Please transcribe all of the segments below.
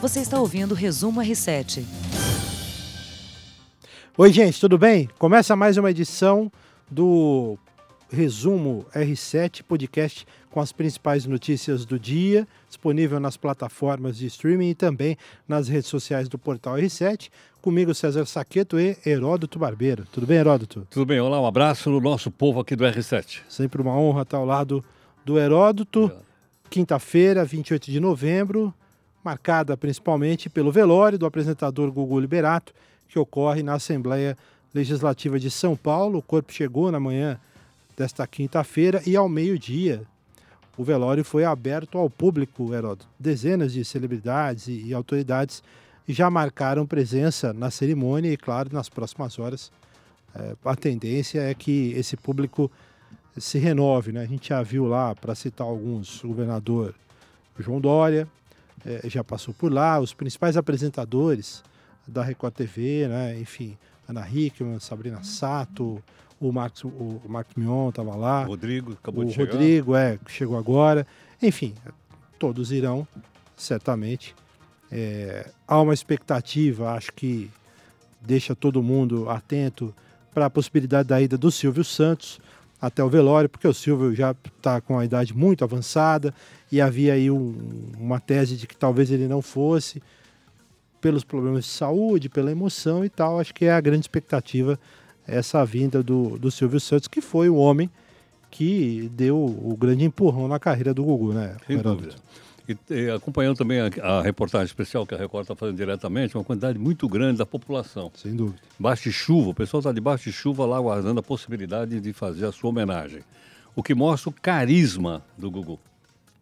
Você está ouvindo o Resumo R7. Oi, gente, tudo bem? Começa mais uma edição do Resumo R7 podcast com as principais notícias do dia, disponível nas plataformas de streaming e também nas redes sociais do portal R7. Comigo, César Saqueto e Heródoto Barbeiro. Tudo bem, Heródoto? Tudo bem, olá, um abraço no nosso povo aqui do R7. Sempre uma honra estar ao lado do Heródoto. Quinta-feira, 28 de novembro, marcada principalmente pelo velório do apresentador Gugu Liberato, que ocorre na Assembleia Legislativa de São Paulo. O corpo chegou na manhã desta quinta-feira e ao meio-dia o velório foi aberto ao público, Heródoto. Dezenas de celebridades e, autoridades já marcaram presença na cerimônia e, claro, nas próximas horas é, a tendência é que esse público se renove. Né? A gente já viu lá, para citar alguns, o governador João Dória é, já passou por lá, os principais apresentadores da Record TV, né? enfim, Ana Hickman, Sabrina Sato, o Marcos, o Marcos Mion estava lá. O Rodrigo acabou o de chegar. Rodrigo, é, chegou agora. Enfim, todos irão, certamente. É, há uma expectativa, acho que deixa todo mundo atento para a possibilidade da ida do Silvio Santos até o velório, porque o Silvio já está com a idade muito avançada e havia aí um, uma tese de que talvez ele não fosse pelos problemas de saúde, pela emoção e tal. Acho que é a grande expectativa essa vinda do, do Silvio Santos, que foi o homem que deu o grande empurrão na carreira do Gugu, né? Sem dúvida. E, e, acompanhando também a, a, reportagem especial que a Record está fazendo diretamente, uma quantidade muito grande da população. Sem dúvida. Baixo de chuva, o pessoal está debaixo de chuva lá aguardando a possibilidade de fazer a sua homenagem. O que mostra o carisma do Gugu.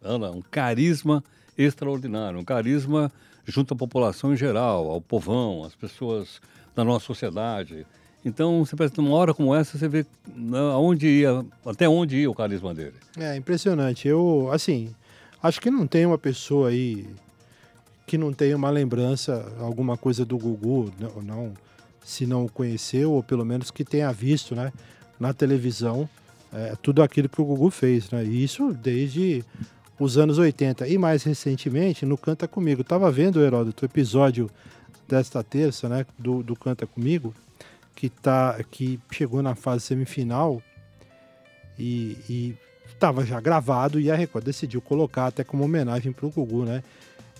Ana, um carisma extraordinário, um carisma junto à população em geral, ao povão, às pessoas da nossa sociedade. Então, você pensa, numa hora como essa, você vê né, aonde ia, até onde ia o carisma dele. É impressionante. Eu, assim, acho que não tem uma pessoa aí que não tenha uma lembrança, alguma coisa do Gugu, não, não se não o conheceu, ou pelo menos que tenha visto, né, na televisão, é, tudo aquilo que o Gugu fez, né? E isso desde os anos 80. E mais recentemente, no Canta Comigo. Estava vendo, Heródoto, o episódio desta terça, né, do, do Canta Comigo, que, tá, que chegou na fase semifinal e estava já gravado e a Record decidiu colocar até como homenagem para o Gugu, né?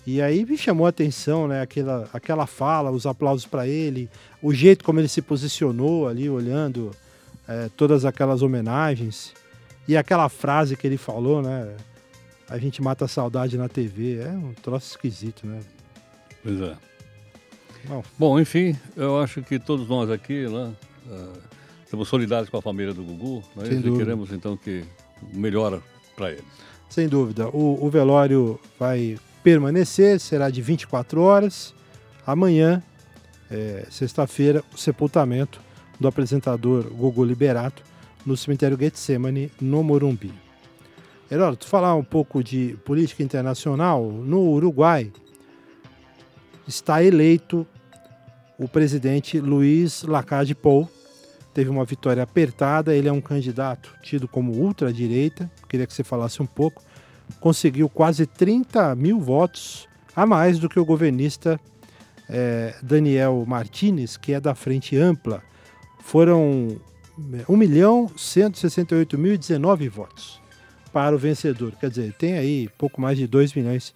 E aí me chamou a atenção, né? Aquela, aquela fala, os aplausos para ele, o jeito como ele se posicionou ali, olhando é, todas aquelas homenagens e aquela frase que ele falou, né? A gente mata a saudade na TV. É um troço esquisito, né? Pois é. Bom, Bom enfim, eu acho que todos nós aqui né, uh, estamos solidários com a família do Gugu né, e queremos então que melhora para eles. Sem dúvida. O, o, velório vai permanecer, será de 24 horas. Amanhã, é, sexta-feira, o sepultamento do apresentador Gugu Liberato no cemitério Getsemane, no Morumbi. Heródoto, falar um pouco de política internacional. No Uruguai, está eleito o presidente Luiz Lacalle Pou. Teve uma vitória apertada, ele é um candidato tido como ultradireita, queria que você falasse um pouco. Conseguiu quase 30 mil votos, a mais do que o governista é, Daniel Martinez, que é da Frente Ampla. Foram 1 milhão 168 mil e 19 votos para o vencedor. Quer dizer, tem aí pouco mais de 2 milhões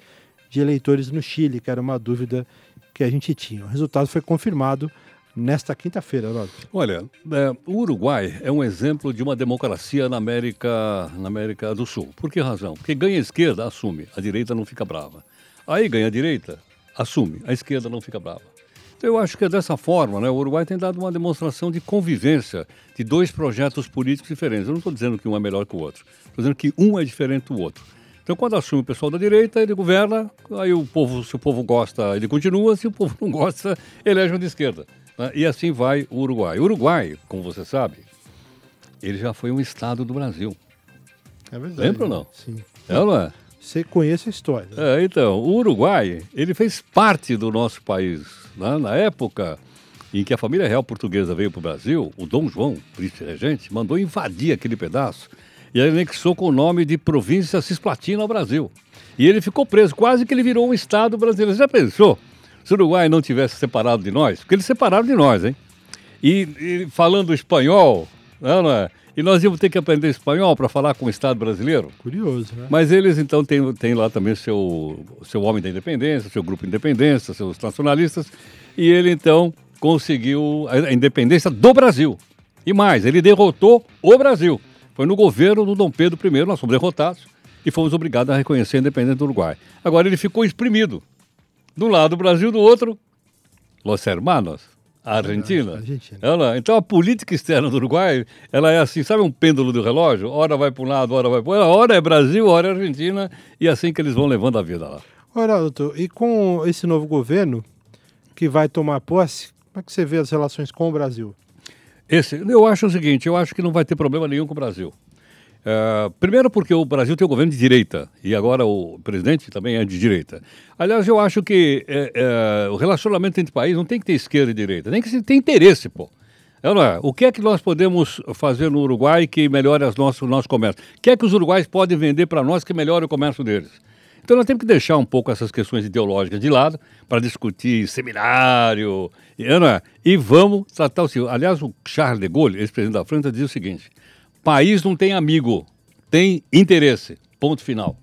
de eleitores no Chile, que era uma dúvida que a gente tinha. O resultado foi confirmado nesta quinta-feira, Rob. Olha, é, o Uruguai é um exemplo de uma democracia na América, na América do Sul. Por que razão? Porque ganha a esquerda, assume, a direita não fica brava. Aí ganha a direita, assume, a esquerda não fica brava. Eu acho que é dessa forma, né? O Uruguai tem dado uma demonstração de convivência de dois projetos políticos diferentes. Eu não estou dizendo que um é melhor que o outro, estou dizendo que um é diferente do outro. Então, quando assume o pessoal da direita, ele governa, aí o povo, se o povo gosta, ele continua, se o povo não gosta, elege um de esquerda. Né? E assim vai o Uruguai. O Uruguai, como você sabe, ele já foi um estado do Brasil. É verdade. Lembra ou não? Sim. É ou não é? Você conhece a história. É, então, o Uruguai, ele fez parte do nosso país. Né? Na época em que a família real portuguesa veio para o Brasil, o Dom João, príncipe regente, mandou invadir aquele pedaço e anexou com o nome de província Cisplatina ao Brasil. E ele ficou preso, quase que ele virou um Estado brasileiro. Você já pensou? Se o Uruguai não tivesse separado de nós, porque eles separaram de nós, hein? E, e falando espanhol, não, não é? E nós íamos ter que aprender espanhol para falar com o Estado brasileiro. Curioso, né? Mas eles, então, têm, têm lá também seu, seu homem da independência, seu grupo de independência, seus nacionalistas. E ele, então, conseguiu a independência do Brasil. E mais, ele derrotou o Brasil. Foi no governo do Dom Pedro I, nós fomos derrotados e fomos obrigados a reconhecer a independência do Uruguai. Agora ele ficou exprimido. De um lado o Brasil, do outro, Los Hermanos, a Argentina. Argentina. Ela, então a política externa do Uruguai, ela é assim, sabe um pêndulo do relógio? Hora vai para um lado, hora vai para o outro. Hora é Brasil, hora é Argentina, e é assim que eles vão levando a vida lá. Ora, doutor, e com esse novo governo que vai tomar posse, como é que você vê as relações com o Brasil? Esse, eu acho o seguinte, eu acho que não vai ter problema nenhum com o Brasil. É, primeiro porque o Brasil tem um governo de direita e agora o presidente também é de direita. Aliás, eu acho que é, é, o relacionamento entre países não tem que ter esquerda e direita, tem que ter interesse, pô. É, não é? O que é que nós podemos fazer no Uruguai que melhore as nosso, o nosso comércio? O que é que os uruguais podem vender para nós que melhore o comércio deles? Então nós temos que deixar um pouco essas questões ideológicas de lado para discutir seminário, não é? e vamos tratar o seguinte. Aliás, o Charles de Gaulle, ex-presidente da França, dizia o seguinte, País não tem amigo, tem interesse. Ponto final.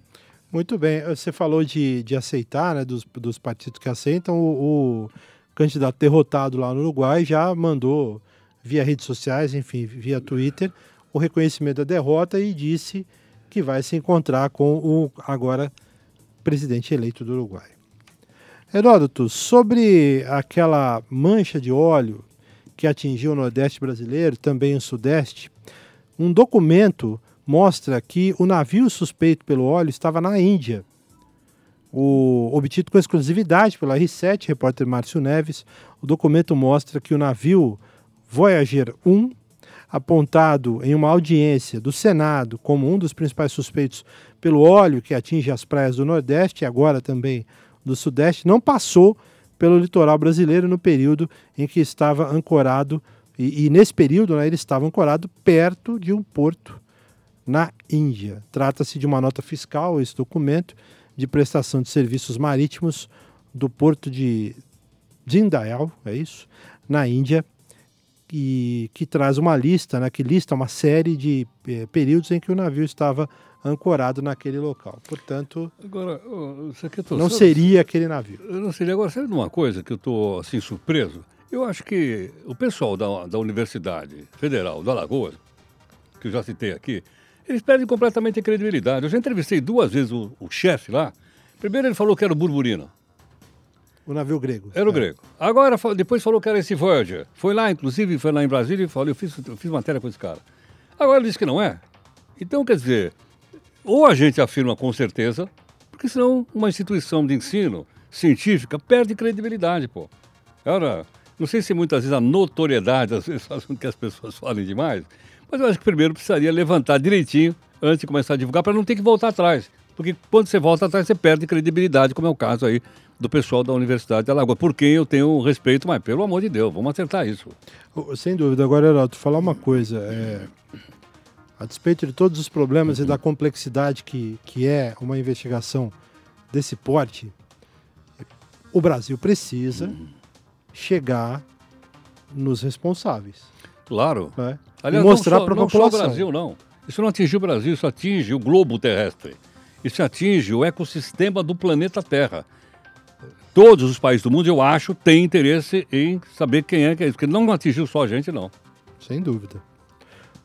Muito bem. Você falou de, de aceitar, né, dos, dos partidos que aceitam. O, o candidato derrotado lá no Uruguai já mandou via redes sociais, enfim, via Twitter, o reconhecimento da derrota e disse que vai se encontrar com o agora presidente eleito do Uruguai. Heródoto, sobre aquela mancha de óleo que atingiu o Nordeste brasileiro, também o Sudeste, um documento mostra que o navio suspeito pelo óleo estava na Índia. O, obtido com exclusividade pela R7, repórter Márcio Neves, o documento mostra que o navio Voyager 1, apontado em uma audiência do Senado como um dos principais suspeitos pelo óleo que atinge as praias do Nordeste e agora também do Sudeste, não passou pelo litoral brasileiro no período em que estava ancorado e, e nesse período né, ele estava ancorado perto de um porto na Índia. Trata-se de uma nota fiscal, esse documento, de prestação de serviços marítimos do porto de Dindayal, é isso, na Índia, e que traz uma lista, né, que lista uma série de eh, períodos em que o navio estava ancorado naquele local. Portanto, agora, não seria aquele navio. Não seria. Agora, sabe uma coisa que eu estou assim surpreso? Eu acho que o pessoal da, da Universidade Federal do Alagoas, que eu já citei aqui, eles perdem completamente a credibilidade. Eu já entrevistei duas vezes o, o chefe lá. Primeiro ele falou que era o Burburina. O navio grego. Era o é. grego. Agora, depois falou que era esse Voyager. Foi lá, inclusive, foi lá em Brasília e falou, eu fiz, eu fiz matéria com esse cara. Agora ele disse que não é. Então, quer dizer, ou a gente afirma com certeza, porque senão uma instituição de ensino científica perde credibilidade, pô. Agora, não sei se muitas vezes a notoriedade às vezes faz com que as pessoas falem demais, mas eu acho que primeiro precisaria levantar direitinho antes de começar a divulgar para não ter que voltar atrás. Porque quando você volta atrás, você perde credibilidade, como é o caso aí do pessoal da Universidade de Alagoas, por quem eu tenho respeito, mas pelo amor de Deus, vamos acertar isso. Sem dúvida. Agora, Heraldo, falar uma coisa. É... A despeito de todos os problemas uhum. e da complexidade que, que é uma investigação desse porte, o Brasil precisa uhum chegar nos responsáveis. Claro. Né? Aliás, e mostrar para a população. Não só o Brasil, não. Isso não atinge o Brasil, isso atinge o globo terrestre. Isso atinge o ecossistema do planeta Terra. Todos os países do mundo, eu acho, têm interesse em saber quem é que é isso, porque não atingiu só a gente, não. Sem dúvida.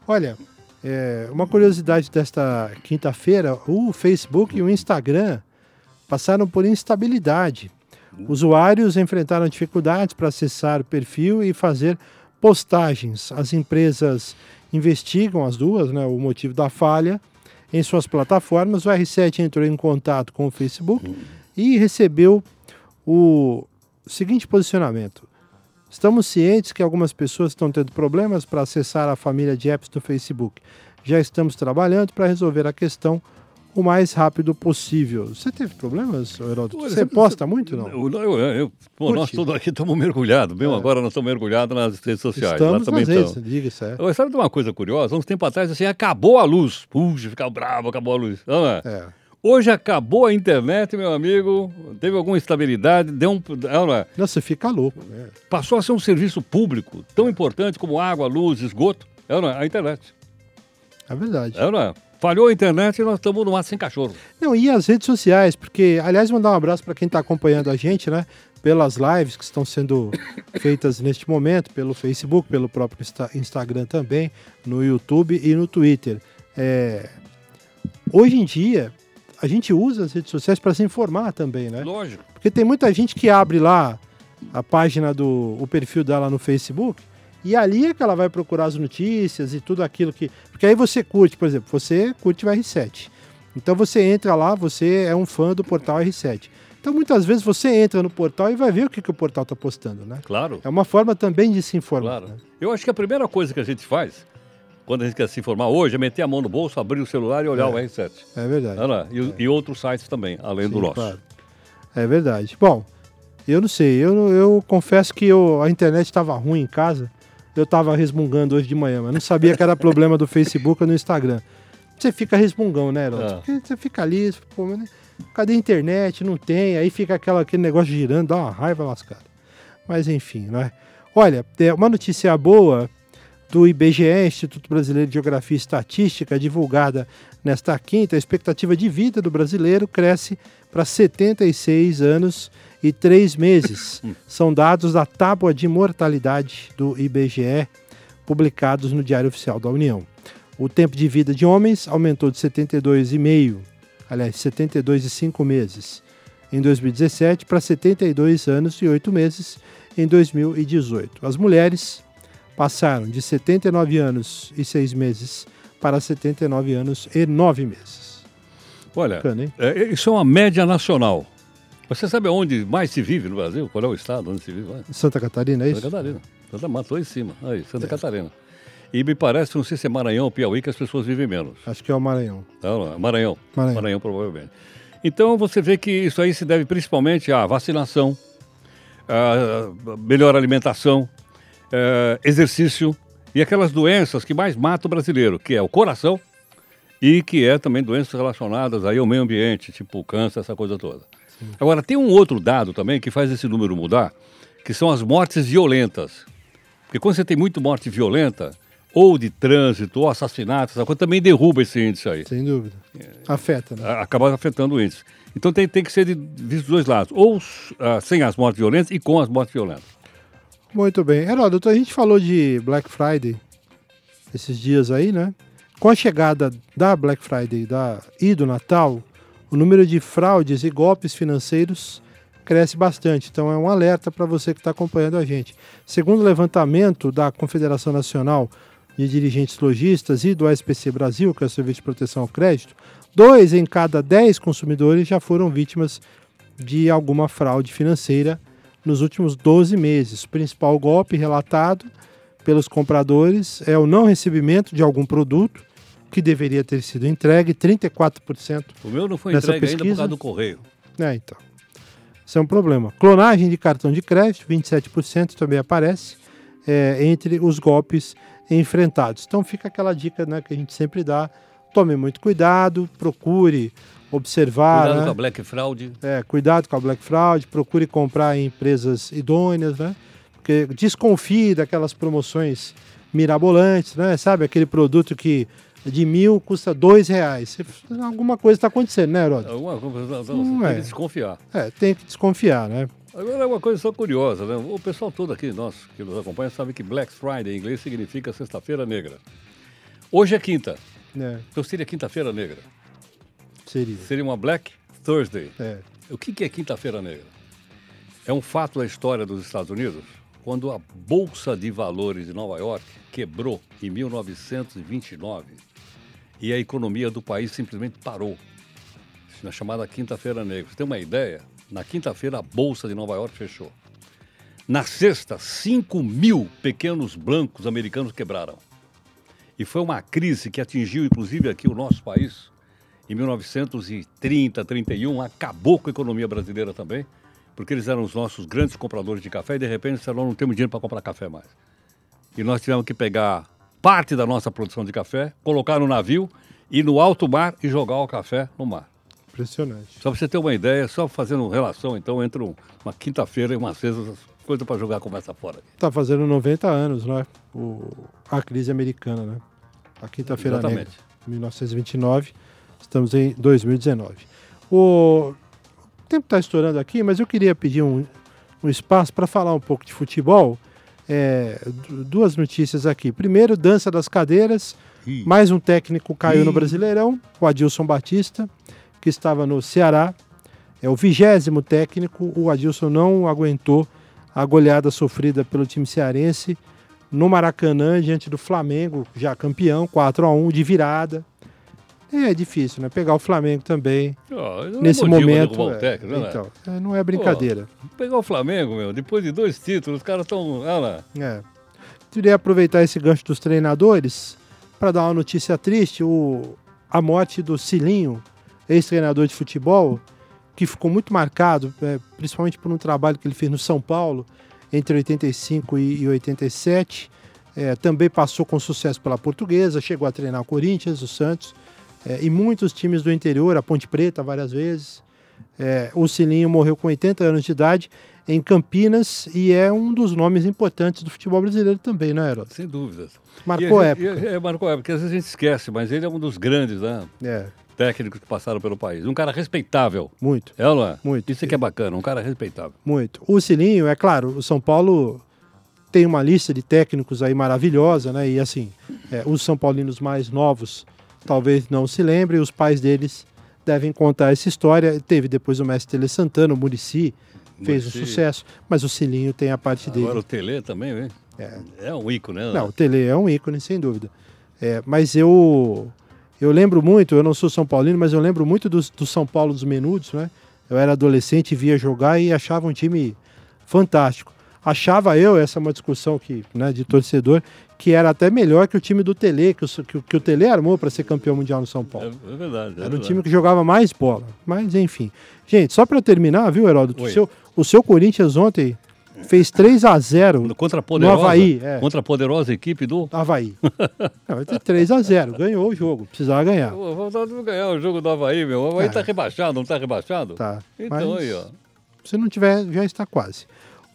Olha, é, uma curiosidade desta quinta-feira, o Facebook e o Instagram passaram por instabilidade Usuários enfrentaram dificuldades para acessar o perfil e fazer postagens. As empresas investigam as duas, né, o motivo da falha em suas plataformas. O R7 entrou em contato com o Facebook e recebeu o seguinte posicionamento: Estamos cientes que algumas pessoas estão tendo problemas para acessar a família de apps do Facebook. Já estamos trabalhando para resolver a questão o mais rápido possível. Você teve problemas, Heródoto? Olha, Você posta muito, não? Eu, eu, eu- pô, nós todos aqui estamos mergulhados, mesmo É. agora nós estamos mergulhados nas redes sociais. Estamos também nas redes, estamos. diga isso, é. Sabe de uma coisa curiosa? Uns tempo atrás, assim, acabou a luz. Puxa, ficava bravo, acabou a luz. Não é? É. Hoje acabou a internet, meu amigo, teve alguma instabilidade, deu um, não é? Não, você fica louco. né? passou a ser um serviço público tão importante como água, luz, esgoto, não é? a internet. É verdade. É, não é? Falhou a internet e nós estamos no mato sem cachorro. Não, e as redes sociais, porque, aliás, mandar um abraço para quem está acompanhando a gente, né? Pelas lives que estão sendo feitas neste momento, pelo Facebook, pelo próprio Insta- Instagram também, no YouTube e no Twitter. É, Hoje em dia, a gente usa as redes sociais para se informar também, né? Lógico. Porque tem muita gente que abre lá a página do o perfil dela no Facebook e ali é que ela vai procurar as notícias e tudo aquilo que. Porque aí você curte, por exemplo, você curte o R7. Então você entra lá, você é um fã do portal R7. Então muitas vezes você entra no portal e vai ver o que, que o portal está postando, né? Claro, É uma forma também de se informar. claro. né? Eu acho que a primeira coisa que a gente faz, quando a gente quer se informar hoje, é meter a mão no bolso, abrir o celular e olhar É. o R7. É verdade. É, não é? E, e outros sites também, além do Sim, nosso. claro. É verdade. Bom, eu não sei, eu, eu confesso que eu, a internet estava ruim em casa. Eu estava resmungando hoje de manhã, mas não sabia que era problema do Facebook ou no Instagram. Você fica resmungão, né, Herói? É. Você fica ali, pô, mas cadê a internet? Não tem, aí fica aquela, aquele negócio girando, dá uma raiva lascada. Mas enfim, né? Olha, é uma notícia boa do IBGE, Instituto Brasileiro de Geografia e Estatística, divulgada nesta quinta, a expectativa de vida do brasileiro cresce para 76 anos e 3 meses. São dados da tábua de mortalidade do IBGE, publicados no Diário Oficial da União. O tempo de vida de homens aumentou de 72,5, aliás, 72 e 5 meses em 2017 para 72 anos e 8 meses em 2018. As mulheres passaram de 79 anos e 6 meses para 79 anos e 9 meses. Olha, Bacana, é, isso é uma média nacional. Você sabe onde mais se vive no Brasil? Qual é o estado onde se vive? mais? Santa Catarina, é Santa isso? Catarina. Santa matou em cima. Aí, Santa Catarina. E me parece, não sei se é Maranhão ou Piauí, que as pessoas vivem menos. Acho que é o Maranhão. Não, não, é Maranhão. Maranhão. provavelmente. Então você vê que isso aí se deve principalmente à vacinação, à melhor alimentação, eh, exercício e aquelas doenças que mais matam o brasileiro, que é o coração e que é também doenças relacionadas aí ao meio ambiente, tipo câncer, essa coisa toda. Agora, tem um outro dado também que faz esse número mudar, que são as mortes violentas. Porque quando você tem muito morte violenta, ou de trânsito, ou assassinato, essa coisa também derruba esse índice aí. Sem dúvida. Afeta, né? Acaba afetando o índice. Então tem, tem que ser de, visto dos dois lados, ou ah, sem as mortes violentas e com as mortes violentas. Muito bem. Heródoto, a gente falou de Black Friday esses dias aí, né? Com a chegada da Black Friday da, e do Natal, o número de fraudes e golpes financeiros cresce bastante. Então é um alerta para você que está acompanhando a gente. Segundo o levantamento da Confederação Nacional de Dirigentes Logistas e do SPC Brasil, que é o Serviço de Proteção ao Crédito, dois em cada dez consumidores já foram vítimas de alguma fraude financeira nos últimos 12 meses. O principal golpe relatado pelos compradores é o não recebimento de algum produto que deveria ter sido entregue, 34%. O meu não foi entregue ainda por pesquisa? causa do correio. É, então. Isso é um problema. Clonagem de cartão de crédito, 27% também aparece é, entre os golpes enfrentados. Então fica aquela dica né, que a gente sempre dá. Tome muito cuidado, procure observar. Cuidado né? com a Black Fraud. É, cuidado com a Black Fraud, procure comprar em empresas idôneas, né? Porque desconfie daquelas promoções mirabolantes, né? Sabe, aquele produto que de mil custa dois reais. Alguma coisa está acontecendo, né, Heródoto? Alguma coisa, você Não tem é. que desconfiar. É, tem que desconfiar, né? Agora é uma coisa só curiosa, né? O pessoal todo aqui, nós que nos acompanha, sabe que Black Friday em inglês significa sexta-feira negra. Hoje é quinta, É, então seria quinta-feira negra. seria. Seria uma Black Thursday. É. O que que é quinta-feira negra? É um fato da história dos Estados Unidos, quando a Bolsa de Valores de Nova York quebrou em 1929 e a economia do país simplesmente parou. Na chamada Quinta-feira Negra. Você tem uma ideia? Na quinta-feira a Bolsa de Nova York fechou. Na sexta, 5 mil pequenos blancos americanos quebraram. E foi uma crise que atingiu inclusive aqui o nosso país em 1930, 31, acabou com a economia brasileira também, porque eles eram os nossos grandes compradores de café e de repente nós não temos dinheiro para comprar café mais. E nós tivemos que pegar parte da nossa produção de café, colocar no navio, ir no alto mar e jogar o café no mar. Impressionante. Só para você ter uma ideia, só fazendo relação, então, entre uma quinta-feira e uma sexta, coisa para jogar a conversa fora. Está fazendo 90 anos, né? O, a crise americana, né? A quinta-feira negra, 1929. Estamos em 2019. O tempo está estourando aqui, mas eu queria pedir um, um espaço para falar um pouco de futebol. É, duas notícias aqui. Primeiro, dança das cadeiras. Ih. Mais um técnico caiu Ih. no Brasileirão, o Adilson Batista, que estava no Ceará. É o vigésimo técnico. O Adilson não aguentou a goleada sofrida pelo time cearense no Maracanã diante do Flamengo, já campeão, 4 a 1 de virada. É difícil, né? Pegar o Flamengo também. Oh, nesse momento. É, técnico, não, é? então, é, não é brincadeira. Oh, pegar o Flamengo, meu, depois de dois títulos, os caras estão. Olha lá. É. Queria aproveitar esse gancho dos treinadores para dar uma notícia triste: o, a morte do Cilinho, ex-treinador de futebol, que ficou muito marcado, é, principalmente por um trabalho que ele fez no São Paulo entre 85 e, e 87. É, também passou com sucesso pela Portuguesa, chegou a treinar o Corinthians, o Santos é, e muitos times do interior, a Ponte Preta várias vezes. É, o Cilinho morreu com 80 anos de idade em Campinas e é um dos nomes importantes do futebol brasileiro também, não é, Herói? Sem dúvidas. Marcou e, época. E, é, marcou época, porque às vezes a gente esquece, mas ele é um dos grandes, né? É. Técnicos que passaram pelo país. Um cara respeitável. Muito. É, não é? Muito. Isso é que é bacana, um cara respeitável. Muito. O Cilinho, é claro, o São Paulo tem uma lista de técnicos aí maravilhosa, né? E assim, é, os São Paulinos mais novos talvez não se lembrem, os pais deles devem contar essa história. Teve depois o mestre Tele Santana, o Murici, fez um sucesso, mas o Cilinho tem a parte Agora dele. Agora o Tele também, hein? É. é um ícone, né? Não, o Tele é um ícone, sem dúvida. É, mas eu eu lembro muito, eu não sou São Paulino, mas eu lembro muito do, do São Paulo dos Menudos, né? Eu era adolescente, via jogar e achava um time fantástico. Achava eu, essa é uma discussão que, né, de torcedor, que era até melhor que o time do Tele, que o, que, que o Tele armou para ser campeão mundial no São Paulo. É, é verdade. É era verdade. um time que jogava mais bola. Mas, enfim. Gente, só para terminar, viu, Heródoto? O seu, o seu Corinthians ontem fez 3 a 0 contra a poderosa, no Havaí. É. Contra a poderosa equipe do Havaí. Não, vai ter 3 a 0 Ganhou o jogo. Precisava ganhar. Vamos ganhar o jogo do Havaí, meu. O Havaí está é. rebaixado, não está rebaixado? Tá. Então aí, ó. Se não tiver, já está quase.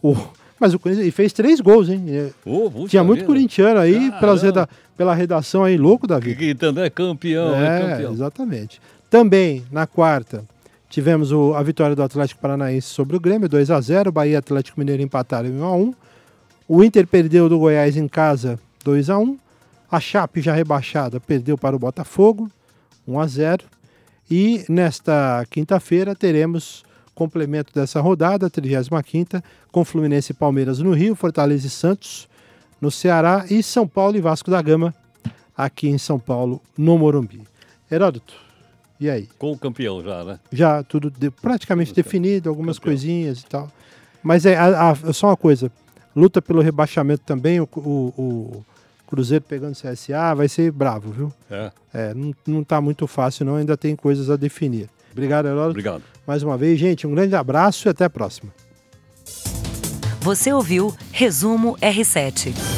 O... Mas o Corinthians fez três gols, hein? Oh, Tinha muito vida. corintiano aí reda... pela redação aí, louco da vida. Gritando, é campeão, é, é campeão. Exatamente. Também, na quarta, tivemos o, a vitória do Atlético Paranaense sobre o Grêmio, 2 a 0 Bahia e Atlético Mineiro empataram em 1 a 1 O Inter perdeu do Goiás em casa, 2 a 1 A Chape, já rebaixada, perdeu para o Botafogo, 1 a 0 E nesta quinta-feira teremos complemento dessa rodada, 35 com Fluminense e Palmeiras no Rio, Fortaleza e Santos no Ceará e São Paulo e Vasco da Gama aqui em São Paulo, no Morumbi. Heródoto, e aí? Com o campeão já, né? Já, tudo de, praticamente definido, algumas campeão. coisinhas e tal. Mas é a, a, só uma coisa, luta pelo rebaixamento também, o, o, o Cruzeiro pegando CSA, vai ser bravo, viu? É. é não, não tá muito fácil não, ainda tem coisas a definir. Obrigado, Heródoto. Obrigado. Mais uma vez, gente, um grande abraço e até a próxima. Você ouviu Resumo R7.